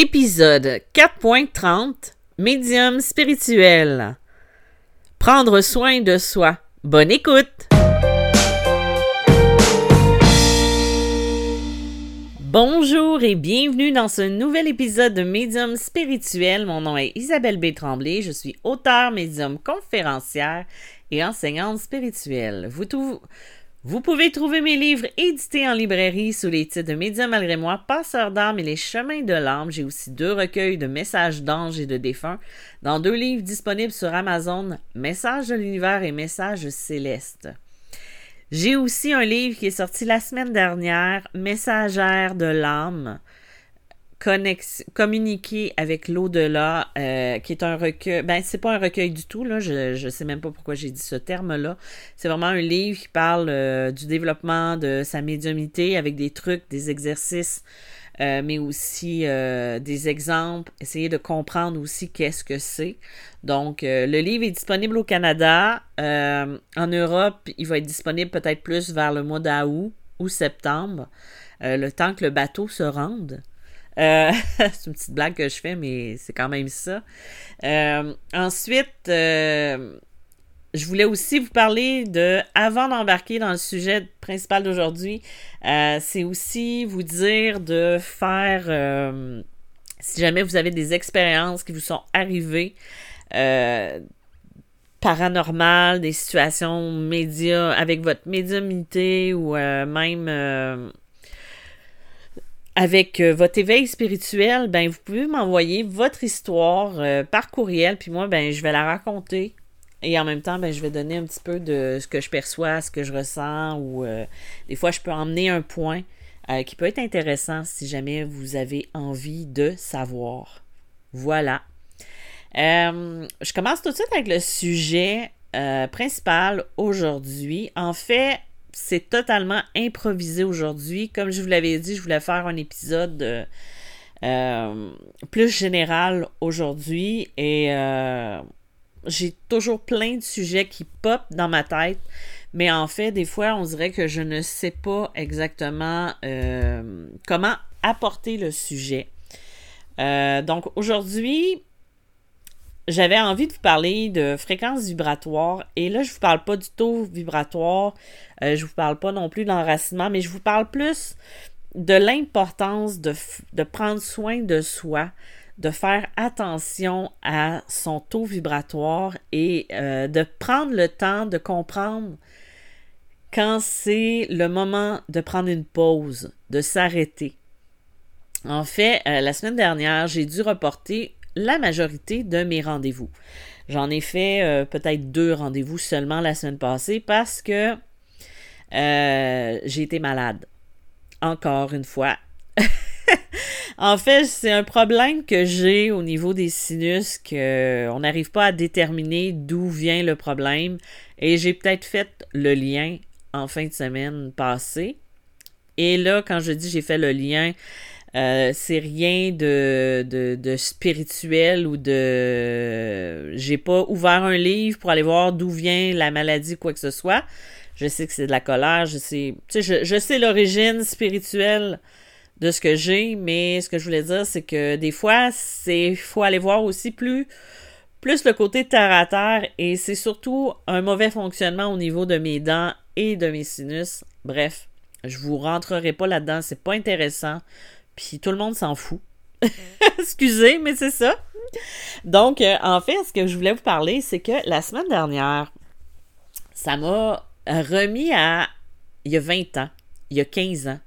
Épisode 4.30 Médium spirituel. Prendre soin de soi. Bonne écoute! Bonjour et bienvenue dans ce nouvel épisode de Médium spirituel. Mon nom est Isabelle B. Tremblay. Je suis auteur, médium conférencière et enseignante spirituelle. Vous, tout, vous pouvez trouver mes livres édités en librairie sous les titres de Média malgré moi, Passeur d'âme et les chemins de l'âme. J'ai aussi deux recueils de messages d'anges et de défunts dans deux livres disponibles sur Amazon, Messages de l'univers et Messages célestes. J'ai aussi un livre qui est sorti la semaine dernière, Messagère de l'âme communiquer avec l'au-delà, euh, qui est un recueil. Ben, c'est pas un recueil du tout, là. Je, je sais même pas pourquoi j'ai dit ce terme-là. C'est vraiment un livre qui parle euh, du développement de sa médiumité avec des trucs, des exercices, euh, mais aussi des exemples. Essayer de comprendre aussi qu'est-ce que c'est. Donc, le livre est disponible au Canada. en Europe, il va être disponible peut-être plus vers le mois d'août ou septembre, le temps que le bateau se rende. Euh, c'est une petite blague que je fais, mais c'est quand même ça. Euh, ensuite, euh, je voulais aussi vous parler de, avant d'embarquer dans le sujet principal d'aujourd'hui, c'est aussi vous dire de faire, si jamais vous avez des expériences qui vous sont arrivées, paranormales, des situations médias avec votre médiumnité ou même avec euh, votre éveil spirituel, ben vous pouvez m'envoyer votre histoire euh, par courriel, puis moi, ben je vais la raconter. Et en même temps, ben, je vais donner un petit peu de ce que je perçois, ce que je ressens, ou euh, des fois, je peux emmener un point qui peut être intéressant si jamais vous avez envie de savoir. Voilà. je commence tout de suite avec le sujet principal aujourd'hui. En fait, c'est totalement improvisé aujourd'hui. Comme je vous l'avais dit, je voulais faire un épisode euh, euh, plus général aujourd'hui et euh, j'ai toujours plein de sujets qui pop dans ma tête. Mais en fait, des fois, on dirait que je ne sais pas exactement comment apporter le sujet. donc aujourd'hui, j'avais envie de vous parler de fréquence vibratoire. Et là, je vous parle pas du taux vibratoire. Euh, je vous parle pas non plus d'enracinement, mais je vous parle plus de l'importance de, prendre soin de soi, de faire attention à son taux vibratoire et euh, de prendre le temps de comprendre quand c'est le moment de prendre une pause, de s'arrêter. En fait, euh, la semaine dernière, j'ai dû reporter la majorité de mes rendez-vous. J'en ai fait euh, peut-être deux rendez-vous seulement la semaine passée parce que euh, j'ai été malade. Encore une fois. en fait, c'est un problème que j'ai au niveau des sinus qu'on n'arrive pas à déterminer d'où vient le problème. Et j'ai peut-être fait le lien en fin de semaine passée. Et là, quand je dis j'ai fait le lien, euh, c'est rien de, de, spirituel ou de. J'ai pas ouvert un livre pour aller voir d'où vient la maladie, quoi que ce soit. Je sais que c'est de la colère, je sais. Je, je sais l'origine spirituelle de ce que j'ai, mais ce que je voulais dire, c'est que des fois, c'est faut aller voir aussi plus, plus le côté terre à terre et c'est surtout un mauvais fonctionnement au niveau de mes dents et de mes sinus. Bref, je vous rentrerai pas là-dedans, c'est pas intéressant. Puis tout le monde s'en fout. Excusez, mais c'est ça. Donc, euh, en fait, ce que je voulais vous parler, c'est que la semaine dernière, ça m'a remis à il y a 20 ans, il y a 15 ans.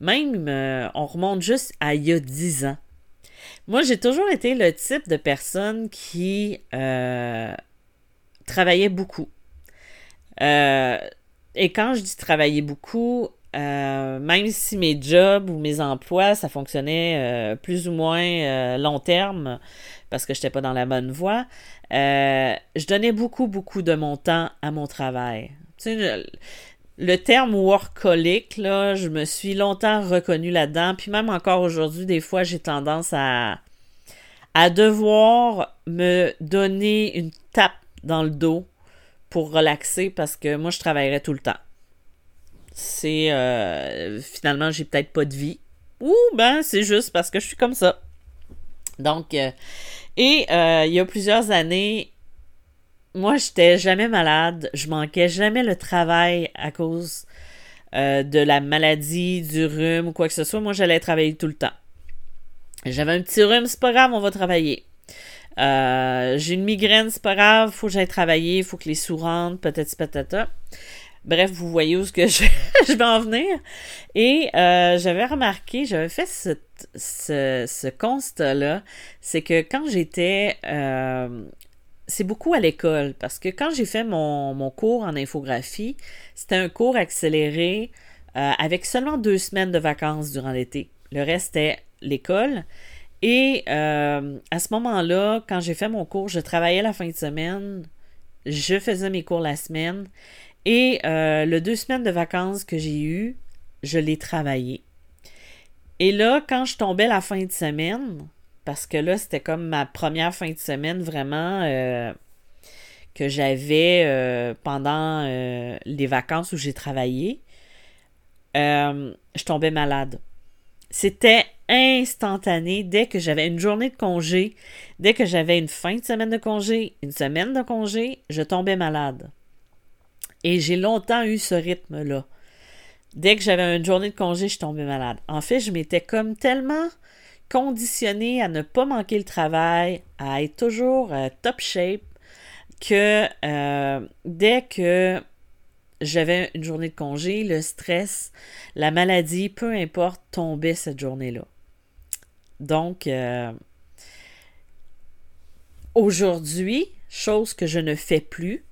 Même, euh, on remonte juste à il y a 10 ans. Moi, j'ai toujours été le type de personne qui euh, travaillait beaucoup. et quand je dis travailler beaucoup, euh, même si mes jobs ou mes emplois, ça fonctionnait euh, plus ou moins euh, long terme parce que je n'étais pas dans la bonne voie, je donnais beaucoup, beaucoup de mon temps à mon travail. Le, terme workaholic, là, je me suis longtemps reconnue là-dedans. Puis même encore aujourd'hui, des fois, j'ai tendance à, à devoir me donner une tape dans le dos pour relaxer parce que moi, je travaillerais tout le temps c'est euh, finalement j'ai peut-être pas de vie. Ou ben c'est juste parce que je suis comme ça. Donc, et il y a plusieurs années, moi, j'étais jamais malade. Je manquais jamais le travail à cause de la maladie, du rhume ou quoi que ce soit. Moi, j'allais travailler tout le temps. J'avais un petit rhume, c'est pas grave, on va travailler. Euh, j'ai une migraine, c'est pas grave, faut que j'aille travailler, faut que les sous rentrent, peut-être patata. Bref, vous voyez où je, vais en venir. Et euh, j'avais remarqué, j'avais fait ce, constat-là, c'est que quand j'étais... Euh, c'est beaucoup à l'école, parce que quand j'ai fait mon, cours en infographie, c'était un cours accéléré avec seulement deux semaines de vacances durant l'été. Le reste était l'école. Et euh, à ce moment-là, quand j'ai fait mon cours, je travaillais la fin de semaine, je faisais mes cours la semaine. Et euh, le deux semaines de vacances que j'ai eu, je l'ai travaillé. Et là, quand je tombais la fin de semaine, parce que là, c'était comme ma première fin de semaine vraiment euh, que j'avais pendant les vacances où j'ai travaillé, je tombais malade. C'était instantané dès que j'avais une journée de congé, dès que j'avais une fin de semaine de congé, une semaine de congé, je tombais malade. Et j'ai longtemps eu ce rythme-là. Dès que j'avais une journée de congé, je tombais malade. En fait, je m'étais comme tellement conditionnée à ne pas manquer le travail, à être toujours euh, top shape, que euh, dès que j'avais une journée de congé, le stress, la maladie, peu importe, tombait cette journée-là. Donc, euh, aujourd'hui, chose que je ne fais plus,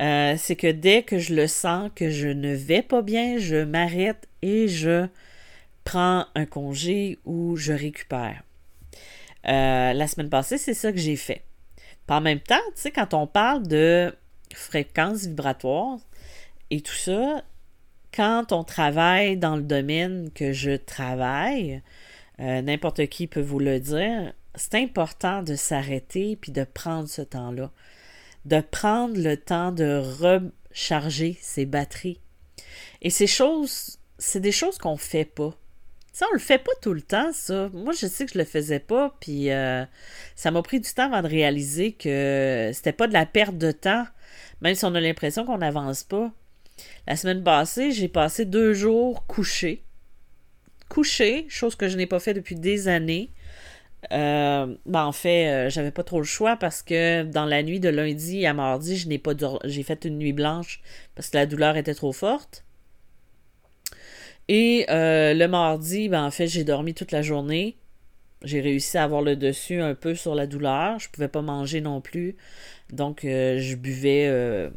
euh, c'est que dès que je le sens que je ne vais pas bien, je m'arrête et je prends un congé ou je récupère. Euh, la semaine passée, c'est ça que j'ai fait. en même temps, tu quand on parle de fréquence vibratoire et tout ça, quand on travaille dans le domaine que je travaille, euh, n'importe qui peut vous le dire, c'est important de s'arrêter puis de prendre ce temps-là. De prendre le temps de recharger ses batteries. Et ces choses, c'est des choses qu'on fait pas. Ça, on le fait pas tout le temps, ça. Moi, je sais que je le faisais pas, puis euh, ça m'a pris du temps avant de réaliser que c'était pas de la perte de temps, même si on a l'impression qu'on n'avance pas. La semaine passée, j'ai passé deux jours couché coucher, chose que je n'ai pas fait depuis des années. Euh, ben en fait, euh, j'avais pas trop le choix parce que dans la nuit de lundi à mardi, je n'ai pas j'ai fait une nuit blanche parce que la douleur était trop forte. Et euh, le mardi, ben en fait, j'ai dormi toute la journée. J'ai réussi à avoir le dessus un peu sur la douleur. Je pouvais pas manger non plus. Donc je buvais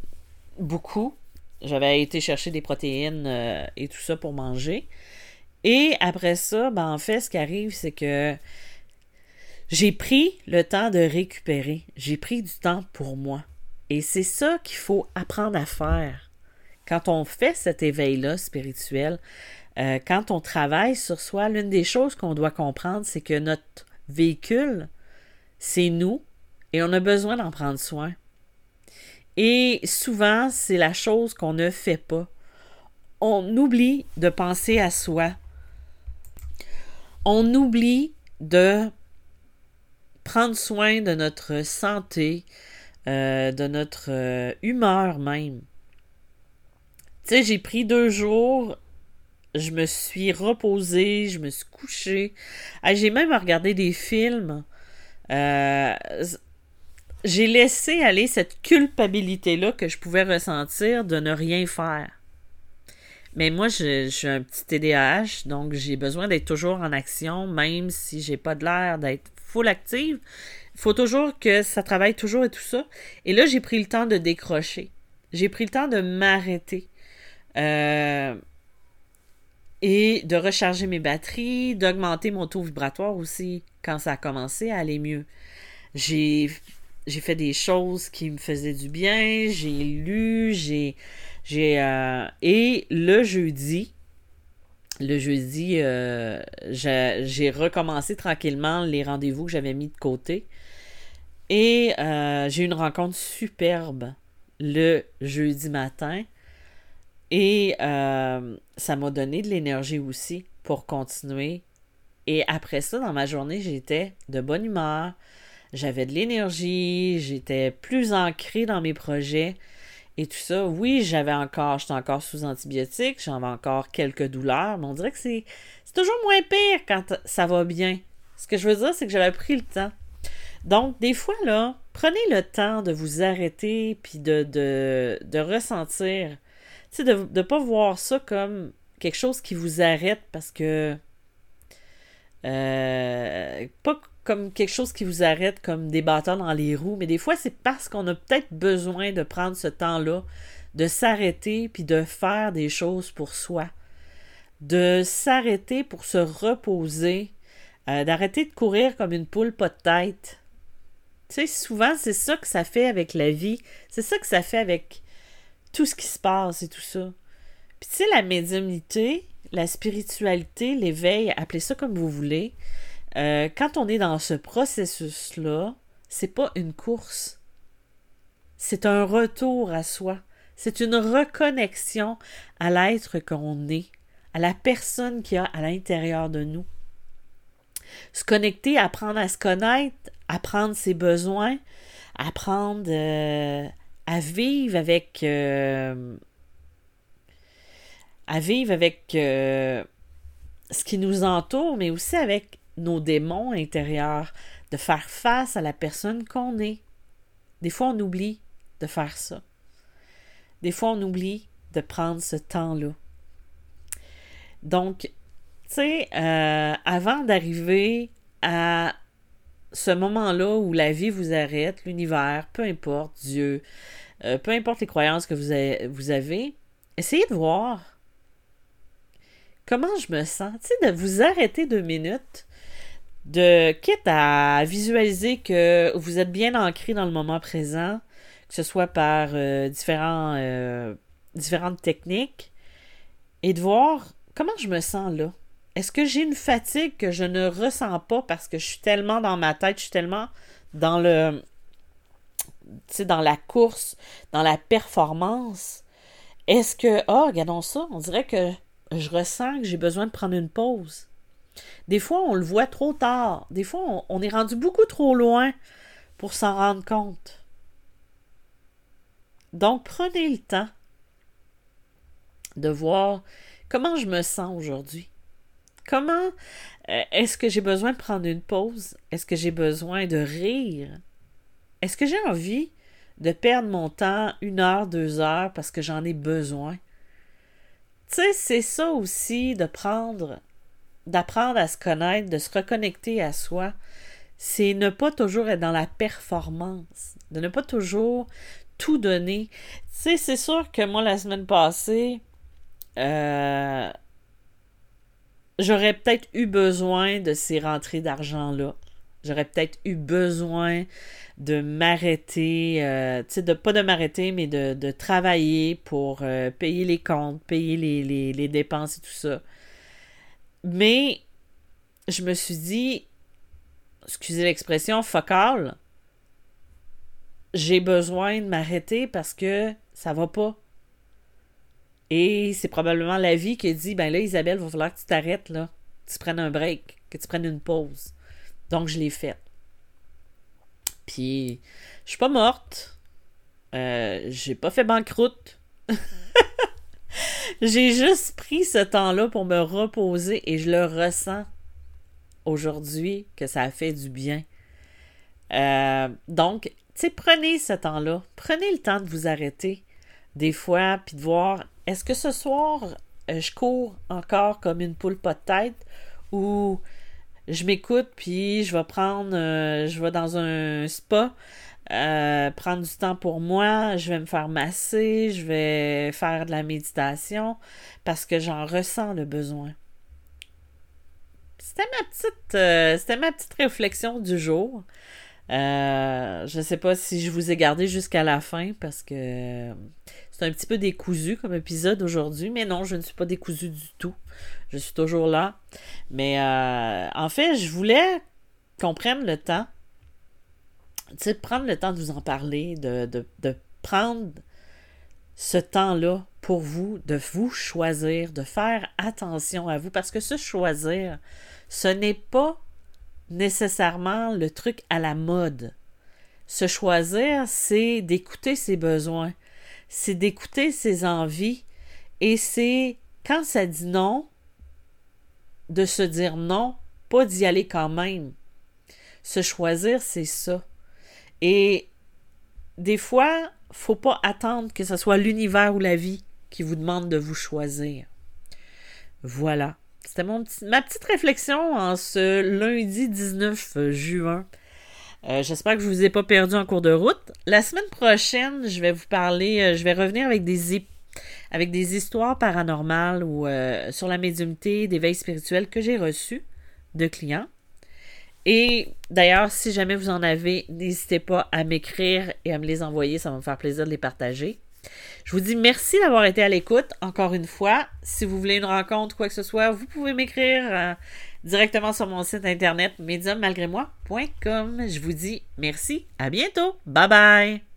beaucoup. J'avais été chercher des protéines et tout ça pour manger. Et après ça, ben en fait, ce qui arrive, c'est que j'ai pris le temps de récupérer. J'ai pris du temps pour moi. Et c'est ça qu'il faut apprendre à faire. Quand on fait cet éveil-là spirituel, euh, quand on travaille sur soi, l'une des choses qu'on doit comprendre, c'est que notre véhicule, c'est nous et on a besoin d'en prendre soin. Et souvent, c'est la chose qu'on ne fait pas. On oublie de penser à soi on oublie de prendre soin de notre santé, euh, de notre euh, humeur même. Tu sais, j'ai pris deux jours, je me suis reposée, je me suis couchée. j'ai même regardé des films. Euh, j'ai laissé aller cette culpabilité-là que je pouvais ressentir de ne rien faire. Mais moi, je, suis un petit TDAH, donc j'ai besoin d'être toujours en action, même si j'ai pas de l'air d'être full active. Il faut toujours que ça travaille toujours et tout ça. Et là, j'ai pris le temps de décrocher. J'ai pris le temps de m'arrêter. Euh, et de recharger mes batteries, d'augmenter mon taux vibratoire aussi quand ça a commencé à aller mieux. J'ai j'ai fait des choses qui me faisaient du bien, j'ai lu, j'ai j'ai euh, et le jeudi, le jeudi, euh, j'ai recommencé tranquillement les rendez-vous que j'avais mis de côté. Et euh, j'ai eu une rencontre superbe le jeudi matin. Et ça m'a donné de l'énergie aussi pour continuer Et après ça, dans ma journée, j'étais de bonne humeur, j'avais de l'énergie, j'étais plus ancrée dans mes projets et tout ça. Oui, j'avais encore, j'étais encore sous antibiotiques, j'avais encore quelques douleurs, mais on dirait que c'est, c'est toujours moins pire quand ça va bien. Ce que je veux dire, c'est que j'avais pris le temps. Donc, des fois, là, prenez le temps de vous arrêter puis de, de, de ressentir. Tu sais, de ne pas voir ça comme quelque chose qui vous arrête parce que. Euh, pas comme quelque chose qui vous arrête comme des bâtons dans les roues, mais des fois, c'est parce qu'on a peut-être besoin de prendre ce temps-là, de s'arrêter puis de faire des choses pour soi. De s'arrêter pour se reposer, euh, d'arrêter de courir comme une poule pas de tête, tu sais, souvent, c'est ça que ça fait avec la vie. C'est ça que ça fait avec tout ce qui se passe et tout ça. Puis, tu sais, la médiumnité, la spiritualité, l'éveil, appelez ça comme vous voulez. Euh, quand on est dans ce processus-là, c'est pas une course. C'est un retour à soi. C'est une reconnexion à l'être qu'on est, à la personne qui a à l'intérieur de nous. Se connecter, apprendre à se connaître, apprendre ses besoins, apprendre euh, à vivre avec euh, à vivre avec ce qui nous entoure, mais aussi avec nos démons intérieurs, de faire face à la personne qu'on est. Des fois, on oublie de faire ça. Des fois, on oublie de prendre ce temps-là. Donc, tu sais, avant d'arriver à ce moment-là où la vie vous arrête, l'univers, peu importe, Dieu, euh, peu importe les croyances que vous vous avez, essayez de voir comment je me sens. Tu sais, de vous arrêter deux minutes, de quitte à visualiser que vous êtes bien ancré dans le moment présent, que ce soit par euh, euh, différentes techniques, et de voir comment je me sens là. Est-ce que j'ai une fatigue que je ne ressens pas parce que je suis tellement dans ma tête, je suis tellement dans le dans la course, dans la performance? Est-ce que, oh, regardons ça, on dirait que je ressens que j'ai besoin de prendre une pause. Des fois, on le voit trop tard. Des fois, on, on est rendu beaucoup trop loin pour s'en rendre compte. Donc, prenez le temps de voir comment je me sens aujourd'hui. Comment euh, est-ce que j'ai besoin de prendre une pause? Est-ce que j'ai besoin de rire? Est-ce que j'ai envie de perdre mon temps une heure, deux heures parce que j'en ai besoin? Tu sais, c'est ça aussi de prendre, d'apprendre à se connaître, de se reconnecter à soi. C'est ne pas toujours être dans la performance, de ne pas toujours tout donner. Tu sais, c'est sûr que moi, la semaine passée, euh, j'aurais peut-être eu besoin de ces rentrées d'argent-là. J'aurais peut-être eu besoin de m'arrêter, euh, tu sais, de pas de m'arrêter, mais de, travailler pour euh, payer les comptes, payer les, les, dépenses et tout ça. Mais je me suis dit, excusez l'expression, fuck all, j'ai besoin de m'arrêter parce que ça va pas. Et c'est probablement la vie qui dit ben là, Isabelle, il va falloir que tu t'arrêtes, là. Que tu prennes un break, que tu prennes une pause. Donc, je l'ai faite. Puis, je suis pas morte. Euh, j'ai pas fait banqueroute. j'ai juste pris ce temps-là pour me reposer et je le ressens aujourd'hui que ça a fait du bien. Euh, donc, tu sais, prenez ce temps-là. Prenez le temps de vous arrêter des fois, puis de voir est-ce que ce soir, euh, je cours encore comme une poule pas de tête ou je m'écoute puis je vais prendre, euh, je vais dans un spa, euh, prendre du temps pour moi, je vais me faire masser, je vais faire de la méditation parce que j'en ressens le besoin. C'était ma petite, c'était ma petite réflexion du jour. je ne sais pas si je vous ai gardé jusqu'à la fin parce que c'est un petit peu décousu comme épisode aujourd'hui, mais non, je ne suis pas décousu du tout. Je suis toujours là. Mais euh, en fait, je voulais qu'on prenne le temps, prendre le temps de vous en parler, de, de prendre ce temps-là pour vous, de vous choisir, de faire attention à vous, parce que se choisir, Ce n'est pas nécessairement le truc à la mode. Se choisir, c'est d'écouter ses besoins, c'est d'écouter ses envies, et c'est quand ça dit non, de se dire non, pas d'y aller quand même. Se choisir, c'est ça. Et des fois, faut pas attendre que ce soit l'univers ou la vie qui vous demande de vous choisir. Voilà. C'était ma petite réflexion en ce lundi 19 juin. Euh, j'espère que je vous ai pas perdu en cours de route. La semaine prochaine, je vais vous parler, euh, je vais revenir avec des avec des histoires paranormales ou euh, sur la médiumnité, des veilles que j'ai reçues de clients. Et d'ailleurs, si jamais vous en avez, n'hésitez pas à m'écrire et à me les envoyer, ça va me faire plaisir de les partager. Je vous dis merci d'avoir été à l'écoute. Encore une fois, si vous voulez une rencontre, quoi que ce soit, vous pouvez m'écrire euh, directement sur mon site internet médiummalgrémoi.com. Je vous dis merci, à bientôt. Bye bye.